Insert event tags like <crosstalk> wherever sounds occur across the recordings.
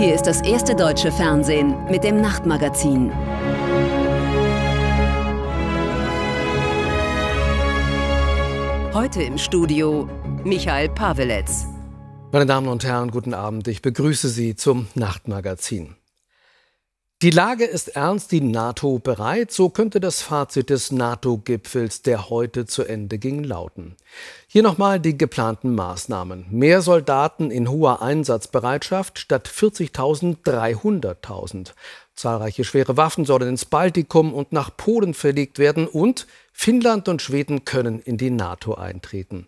Hier ist das erste deutsche Fernsehen mit dem Nachtmagazin. Heute im Studio Michael Paweletz. Meine Damen und Herren, guten Abend. Ich begrüße Sie zum Nachtmagazin. Die Lage ist ernst, die NATO bereit, so könnte das Fazit des NATO-Gipfels, der heute zu Ende ging, lauten. Hier nochmal die geplanten Maßnahmen. Mehr Soldaten in hoher Einsatzbereitschaft statt 40.000 300.000. Zahlreiche schwere Waffen sollen ins Baltikum und nach Polen verlegt werden und Finnland und Schweden können in die NATO eintreten.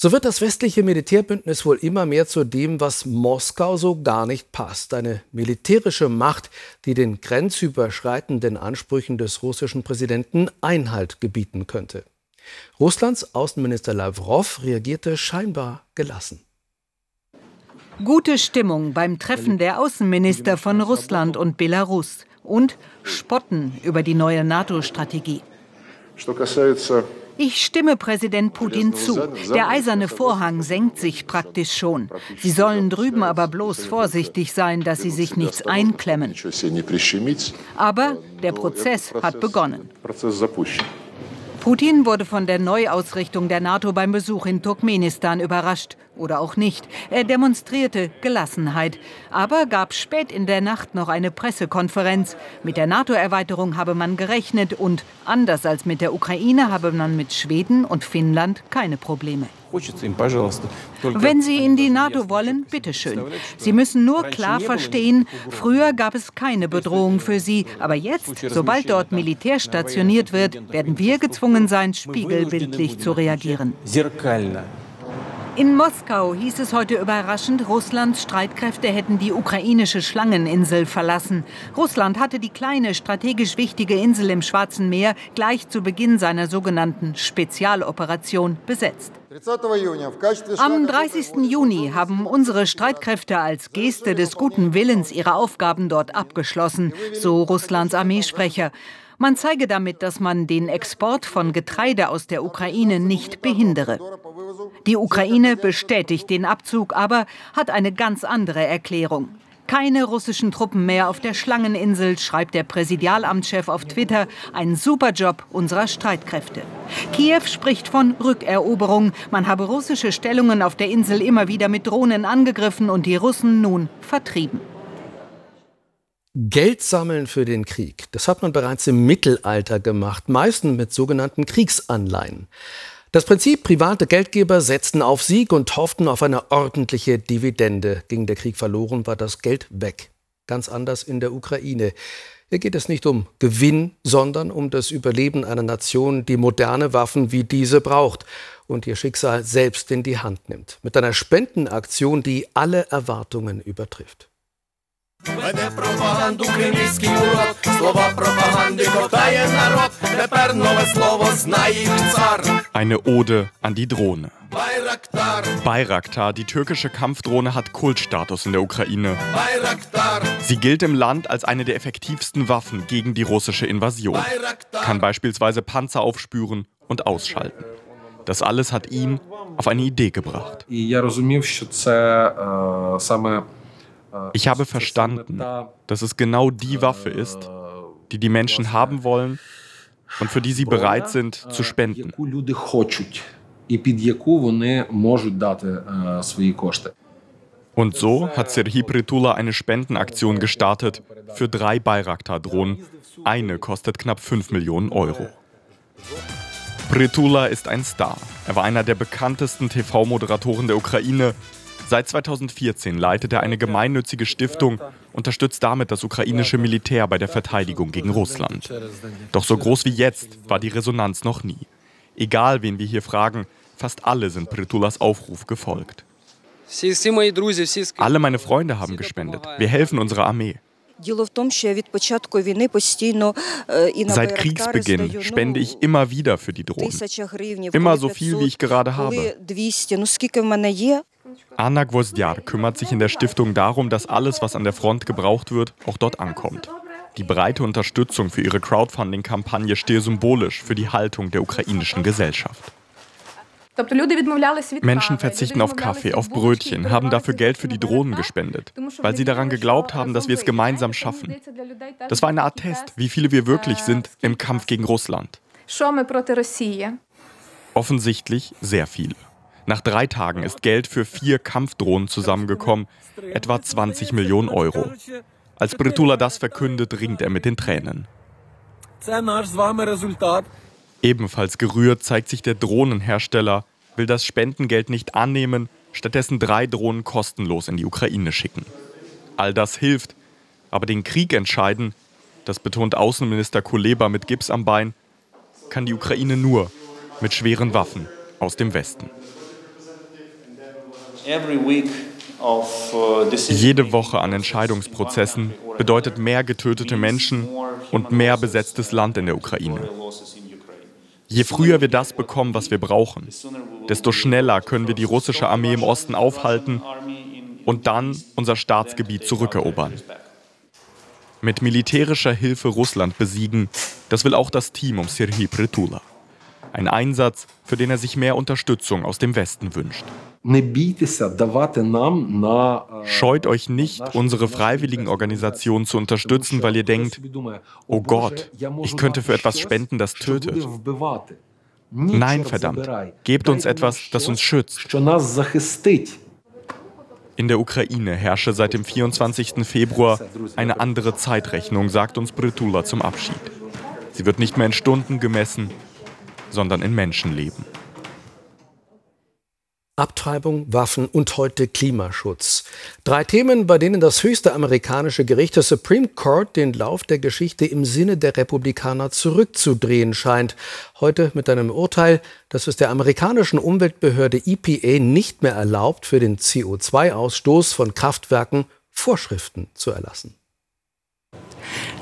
So wird das westliche Militärbündnis wohl immer mehr zu dem, was Moskau so gar nicht passt. Eine militärische Macht, die den grenzüberschreitenden Ansprüchen des russischen Präsidenten Einhalt gebieten könnte. Russlands Außenminister Lavrov reagierte scheinbar gelassen. Gute Stimmung beim Treffen der Außenminister von Russland und Belarus und Spotten über die neue NATO-Strategie. Ich stimme Präsident Putin zu. Der eiserne Vorhang senkt sich praktisch schon. Sie sollen drüben aber bloß vorsichtig sein, dass sie sich nichts einklemmen. Aber der Prozess hat begonnen. Putin wurde von der Neuausrichtung der NATO beim Besuch in Turkmenistan überrascht oder auch nicht. Er demonstrierte Gelassenheit, aber gab spät in der Nacht noch eine Pressekonferenz. Mit der NATO-Erweiterung habe man gerechnet und anders als mit der Ukraine habe man mit Schweden und Finnland keine Probleme. Wenn Sie in die NATO wollen, bitteschön. Sie müssen nur klar verstehen, früher gab es keine Bedrohung für Sie, aber jetzt, sobald dort Militär stationiert wird, werden wir gezwungen sein, spiegelbildlich zu reagieren. In Moskau hieß es heute überraschend, Russlands Streitkräfte hätten die ukrainische Schlangeninsel verlassen. Russland hatte die kleine, strategisch wichtige Insel im Schwarzen Meer gleich zu Beginn seiner sogenannten Spezialoperation besetzt. Am 30. Juni haben unsere Streitkräfte als Geste des guten Willens ihre Aufgaben dort abgeschlossen, so Russlands Armeesprecher. Man zeige damit, dass man den Export von Getreide aus der Ukraine nicht behindere. Die Ukraine bestätigt den Abzug, aber hat eine ganz andere Erklärung. Keine russischen Truppen mehr auf der Schlangeninsel, schreibt der Präsidialamtschef auf Twitter. Ein super Job unserer Streitkräfte. Kiew spricht von Rückeroberung. Man habe russische Stellungen auf der Insel immer wieder mit Drohnen angegriffen und die Russen nun vertrieben. Geld sammeln für den Krieg, das hat man bereits im Mittelalter gemacht, meistens mit sogenannten Kriegsanleihen. Das Prinzip, private Geldgeber setzten auf Sieg und hofften auf eine ordentliche Dividende. Ging der Krieg verloren, war das Geld weg. Ganz anders in der Ukraine. Hier geht es nicht um Gewinn, sondern um das Überleben einer Nation, die moderne Waffen wie diese braucht und ihr Schicksal selbst in die Hand nimmt. Mit einer Spendenaktion, die alle Erwartungen übertrifft. Веде пропаганду кремлівський урод, слова пропаганди ковтає народ. Тепер нове слово знає їх цар. Eine Ode an die Drohne. Bayraktar. Bayraktar, die türkische Kampfdrohne, hat Kultstatus in der Ukraine. Bayraktar. Sie gilt im Land als eine der effektivsten Waffen gegen die russische Invasion. Bayraktar. Kann beispielsweise Panzer aufspüren und ausschalten. Das alles hat ihn auf eine Idee gebracht. І я розумів, що це е, саме ich habe verstanden, dass es genau die Waffe ist, die die Menschen haben wollen und für die sie bereit sind zu spenden. Und so hat Serhii Pritula eine Spendenaktion gestartet für drei Bayraktar-Drohnen. Eine kostet knapp 5 Millionen Euro. Pritula ist ein Star. Er war einer der bekanntesten TV-Moderatoren der Ukraine Seit 2014 leitet er eine gemeinnützige Stiftung, unterstützt damit das ukrainische Militär bei der Verteidigung gegen Russland. Doch so groß wie jetzt war die Resonanz noch nie. Egal, wen wir hier fragen, fast alle sind Pritulas Aufruf gefolgt. Alle meine Freunde haben gespendet. Wir helfen unserer Armee. Seit Kriegsbeginn spende ich immer wieder für die Drohnen. Immer so viel, wie ich gerade habe. Anna Gwozdjar kümmert sich in der Stiftung darum, dass alles, was an der Front gebraucht wird, auch dort ankommt. Die breite Unterstützung für ihre Crowdfunding-Kampagne stehe symbolisch für die Haltung der ukrainischen Gesellschaft. Menschen verzichten auf Kaffee, auf Brötchen, haben dafür Geld für die Drohnen gespendet, weil sie daran geglaubt haben, dass wir es gemeinsam schaffen. Das war eine Art Test, wie viele wir wirklich sind im Kampf gegen Russland. Offensichtlich sehr viele. Nach drei Tagen ist Geld für vier Kampfdrohnen zusammengekommen, etwa 20 Millionen Euro. Als Bretula das verkündet, ringt er mit den Tränen. Ebenfalls gerührt zeigt sich der Drohnenhersteller, will das Spendengeld nicht annehmen, stattdessen drei Drohnen kostenlos in die Ukraine schicken. All das hilft, aber den Krieg entscheiden, das betont Außenminister Kuleba mit Gips am Bein, kann die Ukraine nur mit schweren Waffen aus dem Westen. Uh, Jede Woche an Entscheidungsprozessen bedeutet mehr getötete Menschen und mehr besetztes Land in der Ukraine. Je früher wir das bekommen, was wir brauchen, desto schneller können wir die russische Armee im Osten aufhalten und dann unser Staatsgebiet zurückerobern. Mit militärischer Hilfe Russland besiegen, das will auch das Team um Serhii Pritula. Ein Einsatz, für den er sich mehr Unterstützung aus dem Westen wünscht. Scheut euch nicht, unsere freiwilligen Organisationen zu unterstützen, weil ihr denkt, oh Gott, ich könnte für etwas spenden, das tötet. Nein, verdammt, gebt uns etwas, das uns schützt. In der Ukraine herrsche seit dem 24. Februar eine andere Zeitrechnung, sagt uns Britula zum Abschied. Sie wird nicht mehr in Stunden gemessen, sondern in Menschenleben. Abtreibung, Waffen und heute Klimaschutz. Drei Themen, bei denen das höchste amerikanische Gericht, das Supreme Court, den Lauf der Geschichte im Sinne der Republikaner zurückzudrehen scheint. Heute mit einem Urteil, das es der amerikanischen Umweltbehörde EPA nicht mehr erlaubt, für den CO2-Ausstoß von Kraftwerken Vorschriften zu erlassen.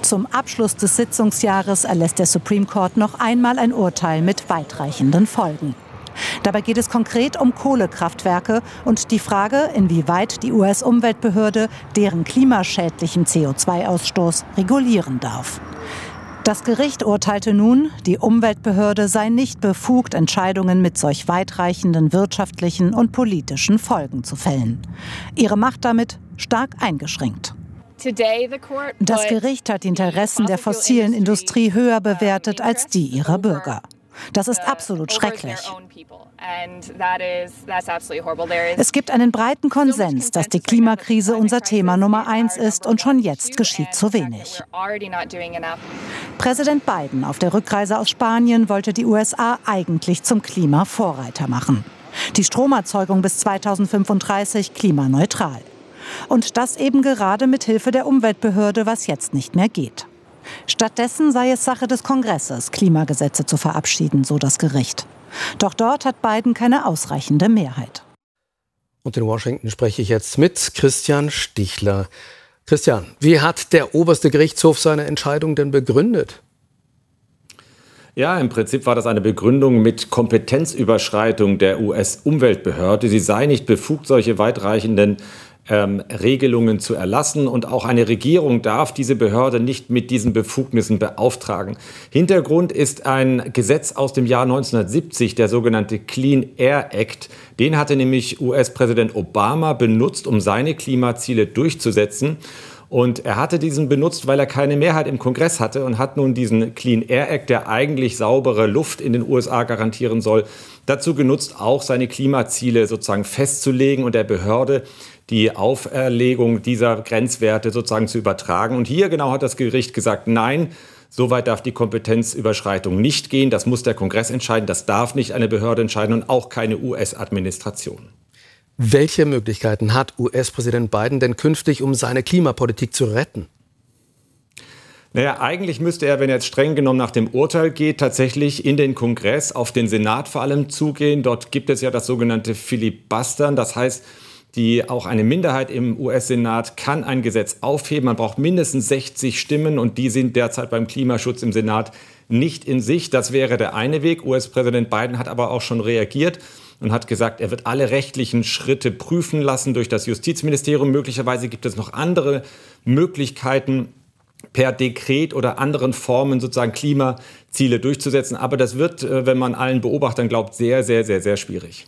Zum Abschluss des Sitzungsjahres erlässt der Supreme Court noch einmal ein Urteil mit weitreichenden Folgen. Dabei geht es konkret um Kohlekraftwerke und die Frage, inwieweit die US-Umweltbehörde deren klimaschädlichen CO2-Ausstoß regulieren darf. Das Gericht urteilte nun, die Umweltbehörde sei nicht befugt, Entscheidungen mit solch weitreichenden wirtschaftlichen und politischen Folgen zu fällen. Ihre Macht damit stark eingeschränkt. Das Gericht hat die Interessen der fossilen Industrie höher bewertet als die ihrer Bürger. Das ist absolut schrecklich. Es gibt einen breiten Konsens, dass die Klimakrise unser Thema Nummer eins ist und schon jetzt geschieht zu wenig. Präsident Biden auf der Rückreise aus Spanien wollte die USA eigentlich zum Klimavorreiter machen. Die Stromerzeugung bis 2035 klimaneutral. Und das eben gerade mit Hilfe der Umweltbehörde, was jetzt nicht mehr geht. Stattdessen sei es Sache des Kongresses, Klimagesetze zu verabschieden, so das Gericht. Doch dort hat Biden keine ausreichende Mehrheit. Und in Washington spreche ich jetzt mit Christian Stichler. Christian, wie hat der oberste Gerichtshof seine Entscheidung denn begründet? Ja, im Prinzip war das eine Begründung mit Kompetenzüberschreitung der US-Umweltbehörde. Sie sei nicht befugt, solche weitreichenden ähm, Regelungen zu erlassen und auch eine Regierung darf diese Behörde nicht mit diesen Befugnissen beauftragen. Hintergrund ist ein Gesetz aus dem Jahr 1970, der sogenannte Clean Air Act. Den hatte nämlich US-Präsident Obama benutzt, um seine Klimaziele durchzusetzen. Und er hatte diesen benutzt, weil er keine Mehrheit im Kongress hatte und hat nun diesen Clean Air Act, der eigentlich saubere Luft in den USA garantieren soll, dazu genutzt, auch seine Klimaziele sozusagen festzulegen und der Behörde die Auferlegung dieser Grenzwerte sozusagen zu übertragen. Und hier genau hat das Gericht gesagt, nein, Soweit darf die Kompetenzüberschreitung nicht gehen. Das muss der Kongress entscheiden. Das darf nicht eine Behörde entscheiden und auch keine US-Administration. Welche Möglichkeiten hat US-Präsident Biden denn künftig, um seine Klimapolitik zu retten? Naja, eigentlich müsste er, wenn er jetzt streng genommen nach dem Urteil geht, tatsächlich in den Kongress, auf den Senat vor allem zugehen. Dort gibt es ja das sogenannte Filibustern. Das heißt, die auch eine Minderheit im US-Senat kann ein Gesetz aufheben. Man braucht mindestens 60 Stimmen und die sind derzeit beim Klimaschutz im Senat nicht in sich. Das wäre der eine Weg. US-Präsident Biden hat aber auch schon reagiert und hat gesagt, er wird alle rechtlichen Schritte prüfen lassen durch das Justizministerium. Möglicherweise gibt es noch andere Möglichkeiten, per Dekret oder anderen Formen sozusagen Klimaziele durchzusetzen. Aber das wird, äh, wenn man allen Beobachtern glaubt, sehr, sehr, sehr, sehr schwierig.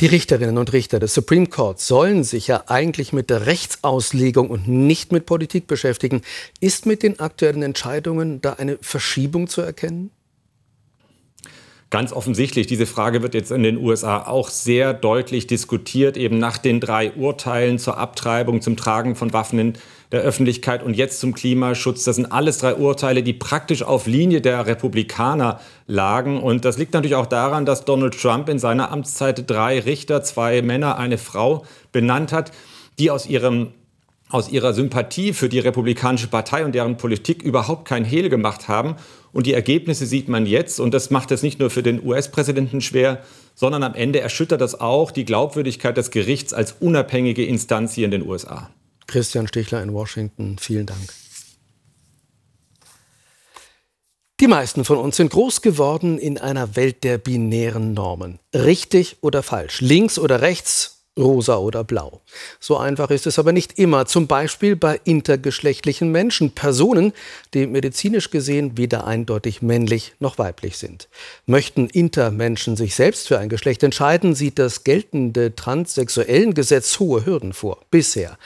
Die Richterinnen und Richter des Supreme Court sollen sich ja eigentlich mit der Rechtsauslegung und nicht mit Politik beschäftigen. Ist mit den aktuellen Entscheidungen da eine Verschiebung zu erkennen? Ganz offensichtlich, diese Frage wird jetzt in den USA auch sehr deutlich diskutiert, eben nach den drei Urteilen zur Abtreibung, zum Tragen von Waffen in der Öffentlichkeit und jetzt zum Klimaschutz. Das sind alles drei Urteile, die praktisch auf Linie der Republikaner lagen. Und das liegt natürlich auch daran, dass Donald Trump in seiner Amtszeit drei Richter, zwei Männer, eine Frau benannt hat, die aus ihrem aus ihrer Sympathie für die Republikanische Partei und deren Politik überhaupt kein Hehl gemacht haben. Und die Ergebnisse sieht man jetzt. Und das macht es nicht nur für den US-Präsidenten schwer, sondern am Ende erschüttert das auch die Glaubwürdigkeit des Gerichts als unabhängige Instanz hier in den USA. Christian Stichler in Washington, vielen Dank. Die meisten von uns sind groß geworden in einer Welt der binären Normen. Richtig oder falsch, links oder rechts, rosa oder blau. So einfach ist es aber nicht immer, zum Beispiel bei intergeschlechtlichen Menschen, Personen, die medizinisch gesehen weder eindeutig männlich noch weiblich sind. Möchten Intermenschen sich selbst für ein Geschlecht entscheiden, sieht das geltende transsexuellen Gesetz hohe Hürden vor. Bisher.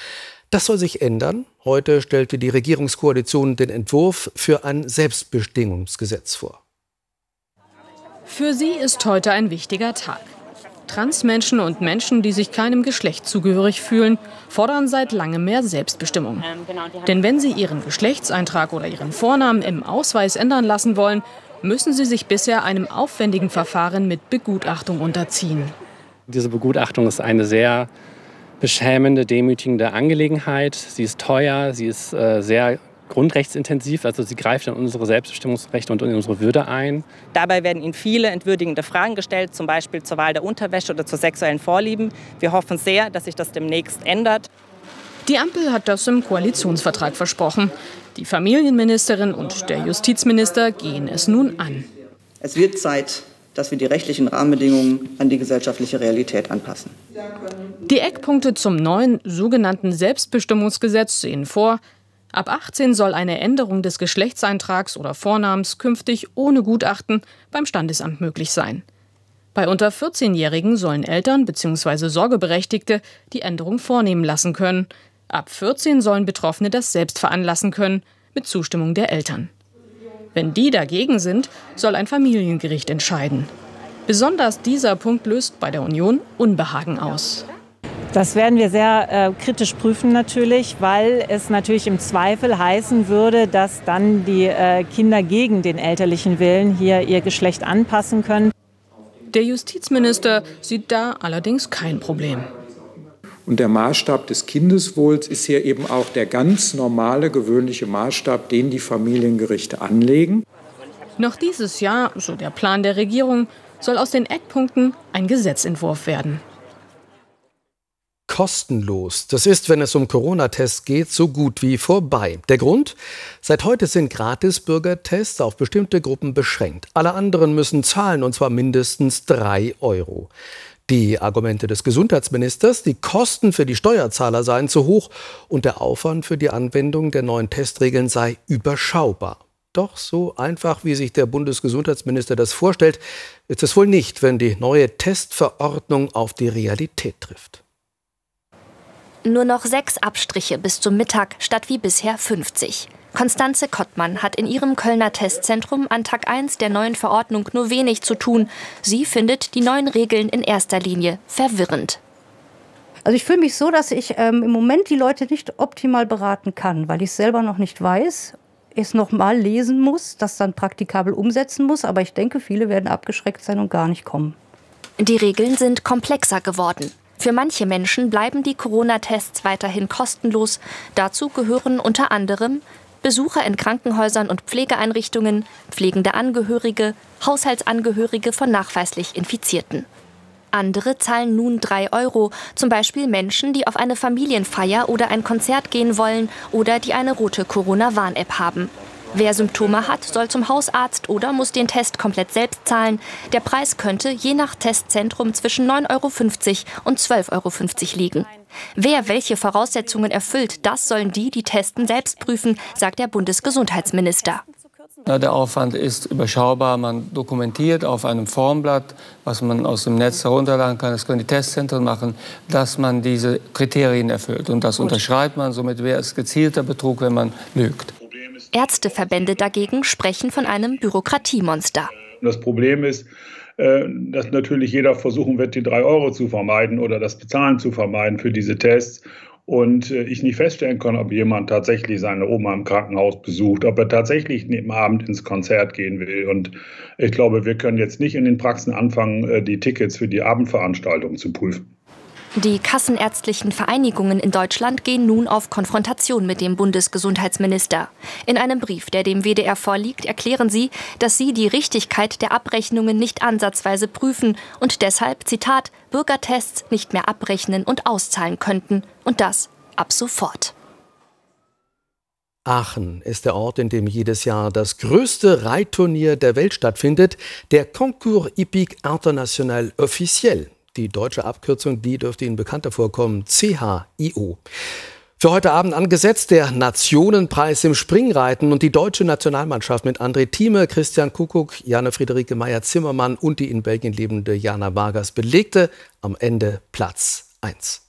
Das soll sich ändern. Heute stellte die Regierungskoalition den Entwurf für ein Selbstbestimmungsgesetz vor. Für sie ist heute ein wichtiger Tag. Transmenschen und Menschen, die sich keinem Geschlecht zugehörig fühlen, fordern seit langem mehr Selbstbestimmung. Denn wenn sie ihren Geschlechtseintrag oder ihren Vornamen im Ausweis ändern lassen wollen, müssen sie sich bisher einem aufwendigen Verfahren mit Begutachtung unterziehen. Diese Begutachtung ist eine sehr beschämende, demütigende Angelegenheit. Sie ist teuer, sie ist äh, sehr grundrechtsintensiv, also sie greift in unsere Selbstbestimmungsrechte und in unsere Würde ein. Dabei werden Ihnen viele entwürdigende Fragen gestellt, zum Beispiel zur Wahl der Unterwäsche oder zu sexuellen Vorlieben. Wir hoffen sehr, dass sich das demnächst ändert. Die Ampel hat das im Koalitionsvertrag versprochen. Die Familienministerin und der Justizminister gehen es nun an. Es wird Zeit, dass wir die rechtlichen Rahmenbedingungen an die gesellschaftliche Realität anpassen. Die Eckpunkte zum neuen sogenannten Selbstbestimmungsgesetz sehen vor, Ab 18 soll eine Änderung des Geschlechtseintrags oder Vornamens künftig ohne Gutachten beim Standesamt möglich sein. Bei unter 14-Jährigen sollen Eltern bzw. Sorgeberechtigte die Änderung vornehmen lassen können. Ab 14 sollen Betroffene das selbst veranlassen können, mit Zustimmung der Eltern. Wenn die dagegen sind, soll ein Familiengericht entscheiden. Besonders dieser Punkt löst bei der Union Unbehagen aus. Das werden wir sehr äh, kritisch prüfen natürlich, weil es natürlich im Zweifel heißen würde, dass dann die äh, Kinder gegen den elterlichen Willen hier ihr Geschlecht anpassen können. Der Justizminister sieht da allerdings kein Problem. Und der Maßstab des Kindeswohls ist hier eben auch der ganz normale, gewöhnliche Maßstab, den die Familiengerichte anlegen. Noch dieses Jahr, so der Plan der Regierung, soll aus den Eckpunkten ein Gesetzentwurf werden kostenlos. Das ist, wenn es um Corona-Tests geht, so gut wie vorbei. Der Grund? Seit heute sind Gratis-Bürgertests auf bestimmte Gruppen beschränkt. Alle anderen müssen zahlen, und zwar mindestens drei Euro. Die Argumente des Gesundheitsministers, die Kosten für die Steuerzahler seien zu hoch und der Aufwand für die Anwendung der neuen Testregeln sei überschaubar. Doch so einfach, wie sich der Bundesgesundheitsminister das vorstellt, ist es wohl nicht, wenn die neue Testverordnung auf die Realität trifft. Nur noch sechs Abstriche bis zum Mittag statt wie bisher 50. Konstanze Kottmann hat in ihrem Kölner Testzentrum an Tag 1 der neuen Verordnung nur wenig zu tun. Sie findet die neuen Regeln in erster Linie verwirrend. Also ich fühle mich so, dass ich ähm, im Moment die Leute nicht optimal beraten kann, weil ich es selber noch nicht weiß, es noch mal lesen muss, das dann praktikabel umsetzen muss. Aber ich denke, viele werden abgeschreckt sein und gar nicht kommen. Die Regeln sind komplexer geworden. Für manche Menschen bleiben die Corona-Tests weiterhin kostenlos. Dazu gehören unter anderem Besucher in Krankenhäusern und Pflegeeinrichtungen, pflegende Angehörige, Haushaltsangehörige von nachweislich Infizierten. Andere zahlen nun 3 Euro, zum Beispiel Menschen, die auf eine Familienfeier oder ein Konzert gehen wollen oder die eine rote Corona-Warn-App haben. Wer Symptome hat, soll zum Hausarzt oder muss den Test komplett selbst zahlen. Der Preis könnte je nach Testzentrum zwischen 9,50 Euro und 12,50 Euro liegen. Wer welche Voraussetzungen erfüllt, das sollen die, die testen, selbst prüfen, sagt der Bundesgesundheitsminister. Der Aufwand ist überschaubar. Man dokumentiert auf einem Formblatt, was man aus dem Netz herunterladen kann, das können die Testzentren machen, dass man diese Kriterien erfüllt. Und das unterschreibt man. Somit wäre es gezielter Betrug, wenn man lügt. Ärzteverbände dagegen sprechen von einem Bürokratiemonster. Das Problem ist, äh, dass natürlich jeder versuchen wird, die drei Euro zu vermeiden oder das Bezahlen zu vermeiden für diese Tests. Und äh, ich nicht feststellen kann, ob jemand tatsächlich seine Oma im Krankenhaus besucht, ob er tatsächlich am Abend ins Konzert gehen will. Und ich glaube, wir können jetzt nicht in den Praxen anfangen, äh, die Tickets für die Abendveranstaltung zu prüfen. Die kassenärztlichen Vereinigungen in Deutschland gehen nun auf Konfrontation mit dem Bundesgesundheitsminister. In einem Brief, der dem WDR vorliegt, erklären sie, dass sie die Richtigkeit der Abrechnungen nicht ansatzweise prüfen und deshalb, Zitat, Bürgertests nicht mehr abrechnen und auszahlen könnten. Und das ab sofort. Aachen ist der Ort, in dem jedes Jahr das größte Reitturnier der Welt stattfindet, der Concours Hippique International Officiel. Die deutsche Abkürzung, die dürfte Ihnen bekannter vorkommen, CHIO. Für heute Abend angesetzt der Nationenpreis im Springreiten und die deutsche Nationalmannschaft mit André Thieme, Christian Kuckuck, Jana Friederike Meyer-Zimmermann und die in Belgien lebende Jana Vargas belegte am Ende Platz 1.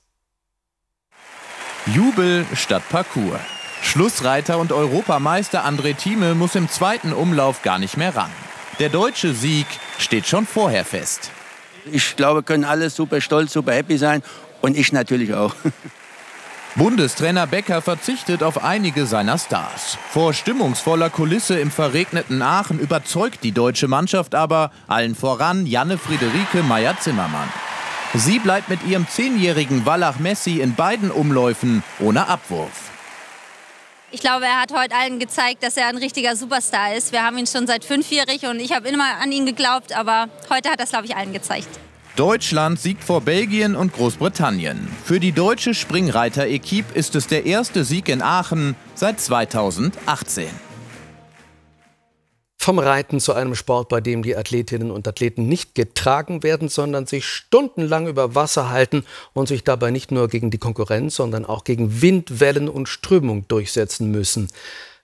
Jubel statt Parcours. Schlussreiter und Europameister André Thieme muss im zweiten Umlauf gar nicht mehr ran. Der deutsche Sieg steht schon vorher fest. Ich glaube, können alle super stolz, super happy sein und ich natürlich auch. <laughs> Bundestrainer Becker verzichtet auf einige seiner Stars. Vor stimmungsvoller Kulisse im verregneten Aachen überzeugt die deutsche Mannschaft aber allen voran Janne Friederike Meyer-Zimmermann. Sie bleibt mit ihrem zehnjährigen Wallach Messi in beiden Umläufen ohne Abwurf. Ich glaube, er hat heute allen gezeigt, dass er ein richtiger Superstar ist. Wir haben ihn schon seit fünfjährig und ich habe immer an ihn geglaubt, aber heute hat es, glaube ich, allen gezeigt. Deutschland siegt vor Belgien und Großbritannien. Für die deutsche Springreiter-Equipe ist es der erste Sieg in Aachen seit 2018. Vom Reiten zu einem Sport, bei dem die Athletinnen und Athleten nicht getragen werden, sondern sich stundenlang über Wasser halten und sich dabei nicht nur gegen die Konkurrenz, sondern auch gegen Wind, Wellen und Strömung durchsetzen müssen.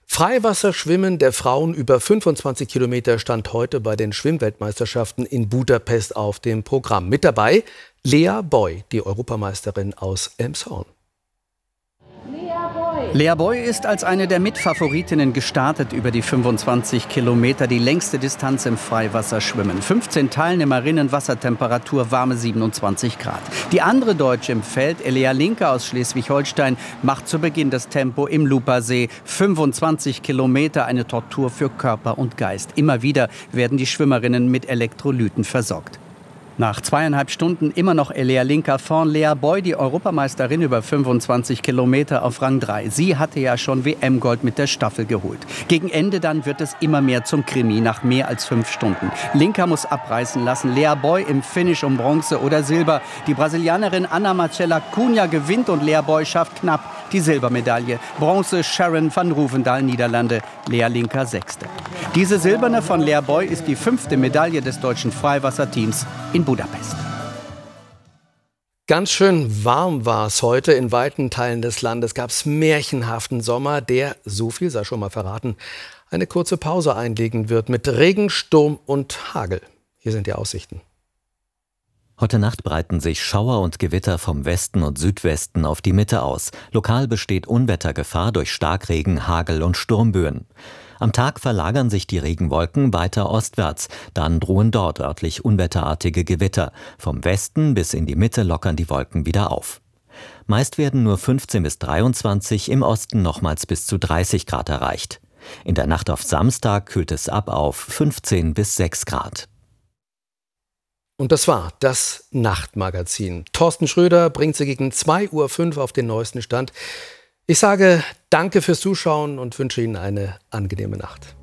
Freiwasserschwimmen der Frauen über 25 Kilometer stand heute bei den Schwimmweltmeisterschaften in Budapest auf dem Programm. Mit dabei Lea Boy, die Europameisterin aus Elmshorn. Lea Boy ist als eine der Mitfavoritinnen gestartet über die 25 Kilometer, die längste Distanz im Freiwasserschwimmen. 15 Teilnehmerinnen, Wassertemperatur warme 27 Grad. Die andere Deutsche im Feld, Elea Linke aus Schleswig-Holstein, macht zu Beginn das Tempo im Lupersee. 25 Kilometer, eine Tortur für Körper und Geist. Immer wieder werden die Schwimmerinnen mit Elektrolyten versorgt. Nach zweieinhalb Stunden immer noch Elea Linker vorn. Lea Boy, die Europameisterin über 25 Kilometer auf Rang 3. Sie hatte ja schon WM-Gold mit der Staffel geholt. Gegen Ende dann wird es immer mehr zum Krimi nach mehr als fünf Stunden. Linker muss abreißen lassen. Lea Boy im Finish um Bronze oder Silber. Die Brasilianerin Ana Marcella Cunha gewinnt und Lea Boy schafft knapp die Silbermedaille. Bronze Sharon van Ruvendahl, Niederlande. Lea Linker Sechste. Diese silberne von Lea Boy ist die fünfte Medaille des deutschen Freiwasserteams in in Budapest. Ganz schön warm war es heute. In weiten Teilen des Landes gab es märchenhaften Sommer, der, so viel sei schon mal verraten, eine kurze Pause einlegen wird mit Regen, Sturm und Hagel. Hier sind die Aussichten. Heute Nacht breiten sich Schauer und Gewitter vom Westen und Südwesten auf die Mitte aus. Lokal besteht Unwettergefahr durch Starkregen, Hagel und Sturmböen. Am Tag verlagern sich die Regenwolken weiter ostwärts. Dann drohen dort örtlich unwetterartige Gewitter. Vom Westen bis in die Mitte lockern die Wolken wieder auf. Meist werden nur 15 bis 23, im Osten nochmals bis zu 30 Grad erreicht. In der Nacht auf Samstag kühlt es ab auf 15 bis 6 Grad. Und das war das Nachtmagazin. Thorsten Schröder bringt sie gegen 2.05 Uhr auf den neuesten Stand. Ich sage danke fürs Zuschauen und wünsche Ihnen eine angenehme Nacht.